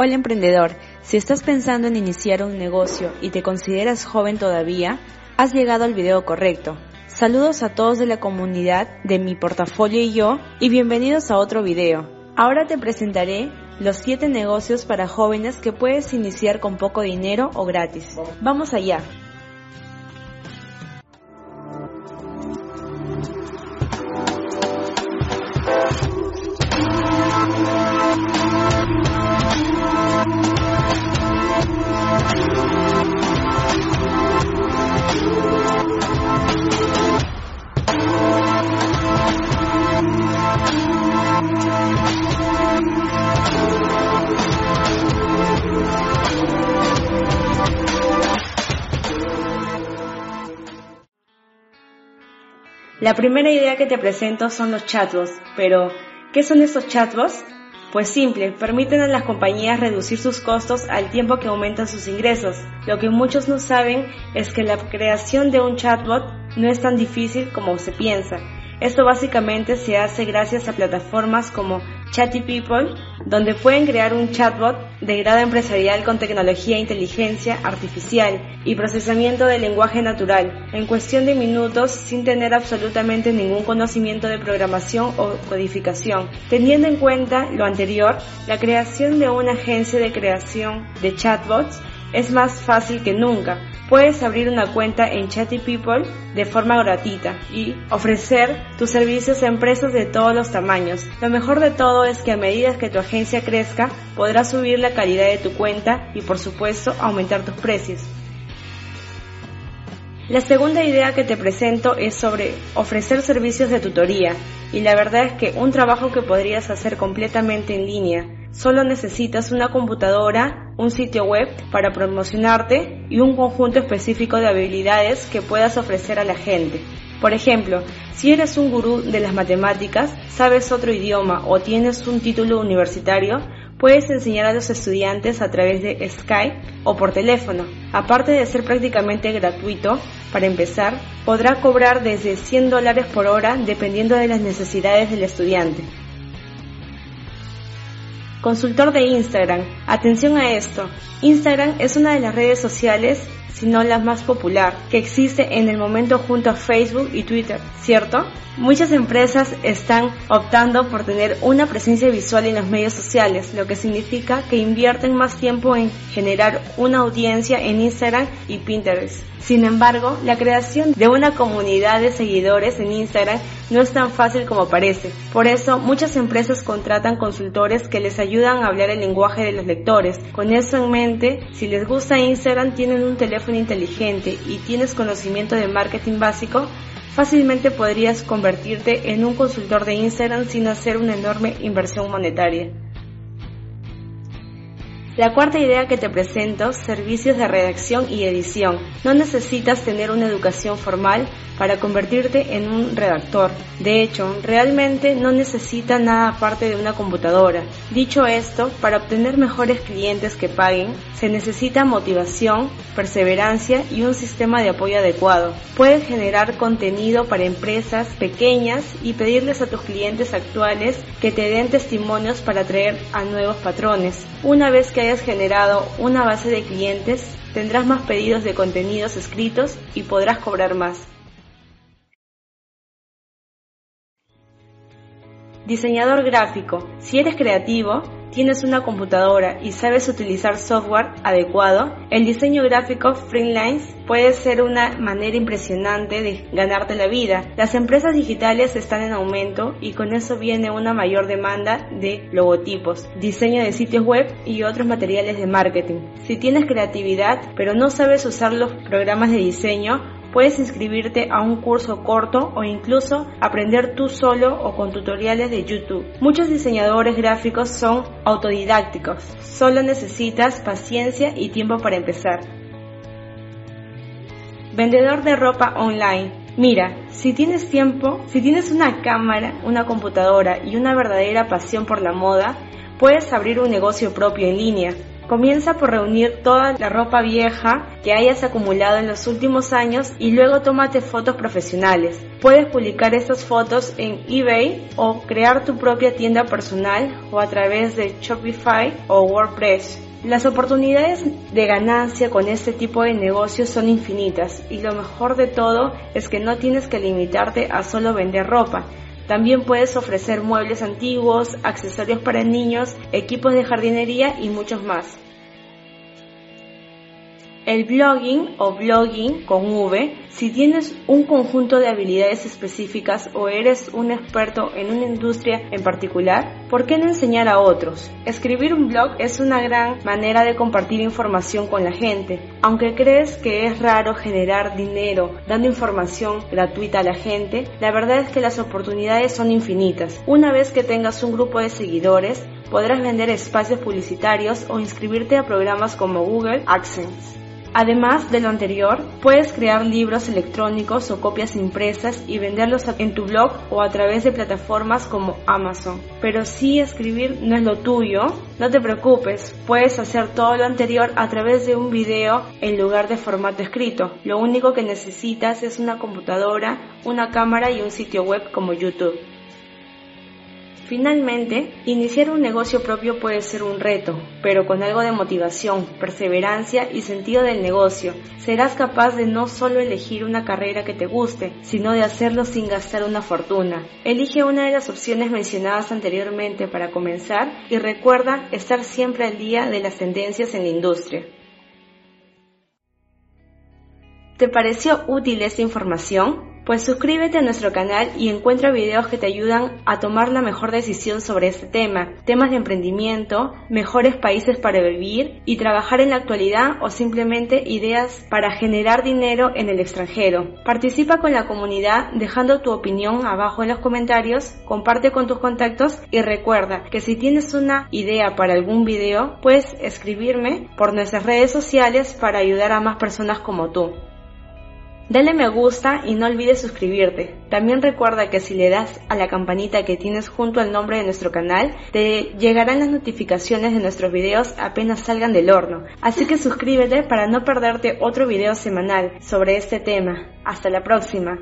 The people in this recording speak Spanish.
Hola emprendedor, si estás pensando en iniciar un negocio y te consideras joven todavía, has llegado al video correcto. Saludos a todos de la comunidad de mi portafolio y yo y bienvenidos a otro video. Ahora te presentaré los 7 negocios para jóvenes que puedes iniciar con poco dinero o gratis. Vamos allá. La primera idea que te presento son los chatbots, pero ¿qué son estos chatbots? Pues simple, permiten a las compañías reducir sus costos al tiempo que aumentan sus ingresos. Lo que muchos no saben es que la creación de un chatbot no es tan difícil como se piensa. Esto básicamente se hace gracias a plataformas como Chatty People, donde pueden crear un chatbot de grado empresarial con tecnología e inteligencia artificial y procesamiento de lenguaje natural, en cuestión de minutos sin tener absolutamente ningún conocimiento de programación o codificación. Teniendo en cuenta lo anterior, la creación de una agencia de creación de chatbots es más fácil que nunca. Puedes abrir una cuenta en Chatty People de forma gratuita y ofrecer tus servicios a empresas de todos los tamaños. Lo mejor de todo es que a medida que tu agencia crezca, podrás subir la calidad de tu cuenta y por supuesto aumentar tus precios. La segunda idea que te presento es sobre ofrecer servicios de tutoría y la verdad es que un trabajo que podrías hacer completamente en línea. Solo necesitas una computadora, un sitio web para promocionarte y un conjunto específico de habilidades que puedas ofrecer a la gente. Por ejemplo, si eres un gurú de las matemáticas, sabes otro idioma o tienes un título universitario, puedes enseñar a los estudiantes a través de Skype o por teléfono. Aparte de ser prácticamente gratuito, para empezar, podrá cobrar desde 100 dólares por hora dependiendo de las necesidades del estudiante. Consultor de Instagram. Atención a esto. Instagram es una de las redes sociales sino la más popular, que existe en el momento junto a Facebook y Twitter, ¿cierto? Muchas empresas están optando por tener una presencia visual en los medios sociales, lo que significa que invierten más tiempo en generar una audiencia en Instagram y Pinterest. Sin embargo, la creación de una comunidad de seguidores en Instagram no es tan fácil como parece. Por eso, muchas empresas contratan consultores que les ayudan a hablar el lenguaje de los lectores. Con eso en mente, si les gusta Instagram, tienen un teléfono inteligente y tienes conocimiento de marketing básico, fácilmente podrías convertirte en un consultor de Instagram sin hacer una enorme inversión monetaria. La cuarta idea que te presento, servicios de redacción y edición. No necesitas tener una educación formal para convertirte en un redactor. De hecho, realmente no necesita nada aparte de una computadora. Dicho esto, para obtener mejores clientes que paguen, se necesita motivación, perseverancia y un sistema de apoyo adecuado. Puedes generar contenido para empresas pequeñas y pedirles a tus clientes actuales que te den testimonios para atraer a nuevos patrones. Una vez que hayas generado una base de clientes, tendrás más pedidos de contenidos escritos y podrás cobrar más. Diseñador gráfico. Si eres creativo, tienes una computadora y sabes utilizar software adecuado, el diseño gráfico freelance puede ser una manera impresionante de ganarte la vida. Las empresas digitales están en aumento y con eso viene una mayor demanda de logotipos, diseño de sitios web y otros materiales de marketing. Si tienes creatividad pero no sabes usar los programas de diseño, Puedes inscribirte a un curso corto o incluso aprender tú solo o con tutoriales de YouTube. Muchos diseñadores gráficos son autodidácticos, solo necesitas paciencia y tiempo para empezar. Vendedor de ropa online. Mira, si tienes tiempo, si tienes una cámara, una computadora y una verdadera pasión por la moda, puedes abrir un negocio propio en línea. Comienza por reunir toda la ropa vieja que hayas acumulado en los últimos años y luego tómate fotos profesionales. Puedes publicar estas fotos en eBay o crear tu propia tienda personal o a través de Shopify o WordPress. Las oportunidades de ganancia con este tipo de negocios son infinitas y lo mejor de todo es que no tienes que limitarte a solo vender ropa. También puedes ofrecer muebles antiguos, accesorios para niños, equipos de jardinería y muchos más. El blogging o blogging con V, si tienes un conjunto de habilidades específicas o eres un experto en una industria en particular, ¿por qué no enseñar a otros? Escribir un blog es una gran manera de compartir información con la gente. Aunque crees que es raro generar dinero dando información gratuita a la gente, la verdad es que las oportunidades son infinitas. Una vez que tengas un grupo de seguidores, podrás vender espacios publicitarios o inscribirte a programas como Google AdSense. Además de lo anterior, puedes crear libros electrónicos o copias impresas y venderlos en tu blog o a través de plataformas como Amazon. Pero si escribir no es lo tuyo, no te preocupes, puedes hacer todo lo anterior a través de un video en lugar de formato escrito. Lo único que necesitas es una computadora, una cámara y un sitio web como YouTube. Finalmente, iniciar un negocio propio puede ser un reto, pero con algo de motivación, perseverancia y sentido del negocio, serás capaz de no solo elegir una carrera que te guste, sino de hacerlo sin gastar una fortuna. Elige una de las opciones mencionadas anteriormente para comenzar y recuerda estar siempre al día de las tendencias en la industria. ¿Te pareció útil esta información? Pues suscríbete a nuestro canal y encuentra videos que te ayudan a tomar la mejor decisión sobre este tema, temas de emprendimiento, mejores países para vivir y trabajar en la actualidad o simplemente ideas para generar dinero en el extranjero. Participa con la comunidad dejando tu opinión abajo en los comentarios, comparte con tus contactos y recuerda que si tienes una idea para algún video, puedes escribirme por nuestras redes sociales para ayudar a más personas como tú. Dale me gusta y no olvides suscribirte. También recuerda que si le das a la campanita que tienes junto al nombre de nuestro canal, te llegarán las notificaciones de nuestros videos apenas salgan del horno. Así que suscríbete para no perderte otro video semanal sobre este tema. Hasta la próxima.